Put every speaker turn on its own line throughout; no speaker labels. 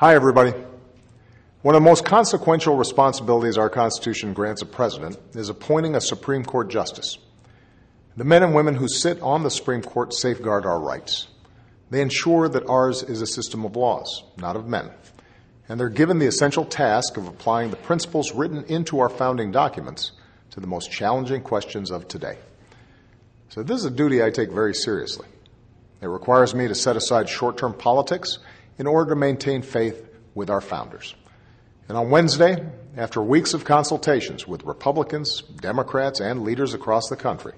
Hi, everybody. One of the most consequential responsibilities our Constitution grants a president is appointing a Supreme Court justice. The men and women who sit on the Supreme Court safeguard our rights. They ensure that ours is a system of laws, not of men. And they're given the essential task of applying the principles written into our founding documents to the most challenging questions of today. So, this is a duty I take very seriously. It requires me to set aside short term politics in order to maintain faith with our founders. And on Wednesday, after weeks of consultations with Republicans, Democrats, and leaders across the country,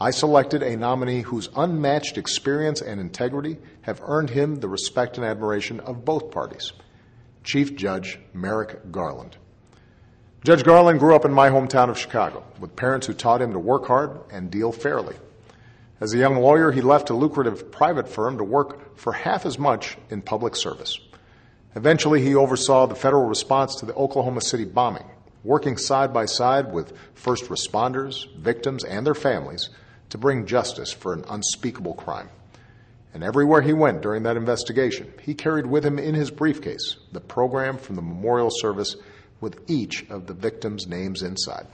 I selected a nominee whose unmatched experience and integrity have earned him the respect and admiration of both parties Chief Judge Merrick Garland. Judge Garland grew up in my hometown of Chicago with parents who taught him to work hard and deal fairly. As a young lawyer, he left a lucrative private firm to work for half as much in public service. Eventually, he oversaw the federal response to the Oklahoma City bombing, working side by side with first responders, victims, and their families to bring justice for an unspeakable crime. And everywhere he went during that investigation, he carried with him in his briefcase the program from the memorial service with each of the victims' names inside.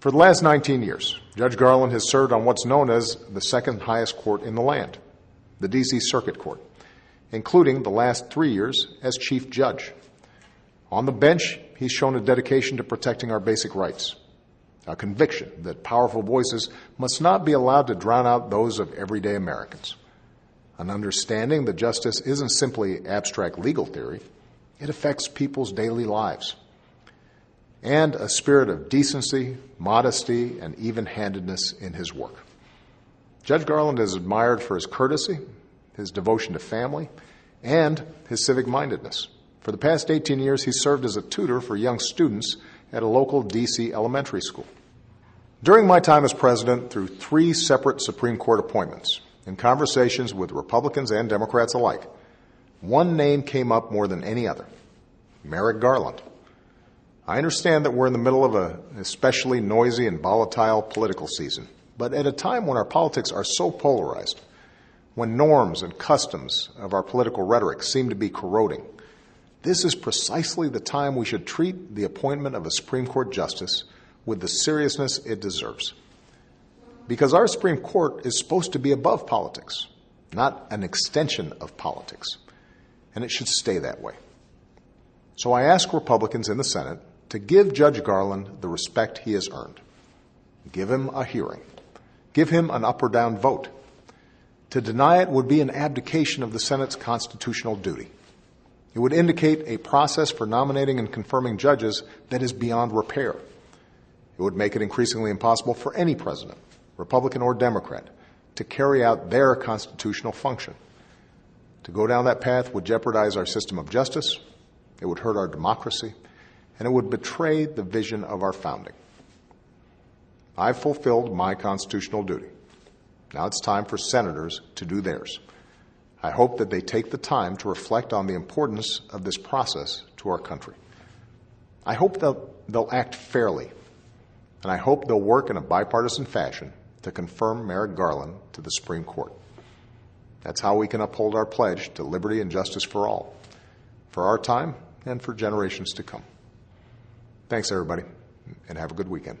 For the last 19 years, Judge Garland has served on what's known as the second highest court in the land, the D.C. Circuit Court, including the last three years as Chief Judge. On the bench, he's shown a dedication to protecting our basic rights, a conviction that powerful voices must not be allowed to drown out those of everyday Americans, an understanding that justice isn't simply abstract legal theory, it affects people's daily lives and a spirit of decency, modesty, and even handedness in his work. Judge Garland is admired for his courtesy, his devotion to family, and his civic mindedness. For the past 18 years, he served as a tutor for young students at a local D.C. elementary school. During my time as president, through three separate Supreme Court appointments and conversations with Republicans and Democrats alike, one name came up more than any other Merrick Garland. I understand that we're in the middle of an especially noisy and volatile political season, but at a time when our politics are so polarized, when norms and customs of our political rhetoric seem to be corroding, this is precisely the time we should treat the appointment of a Supreme Court justice with the seriousness it deserves. Because our Supreme Court is supposed to be above politics, not an extension of politics, and it should stay that way. So I ask Republicans in the Senate to give Judge Garland the respect he has earned. Give him a hearing. Give him an up or down vote. To deny it would be an abdication of the Senate's constitutional duty. It would indicate a process for nominating and confirming judges that is beyond repair. It would make it increasingly impossible for any president, Republican or Democrat, to carry out their constitutional function. To go down that path would jeopardize our system of justice, it would hurt our democracy, and it would betray the vision of our founding. I've fulfilled my constitutional duty. Now it's time for senators to do theirs. I hope that they take the time to reflect on the importance of this process to our country. I hope they'll, they'll act fairly, and I hope they'll work in a bipartisan fashion to confirm Merrick Garland to the Supreme Court. That's how we can uphold our pledge to liberty and justice for all, for our time and for generations to come. Thanks, everybody, and have a good weekend.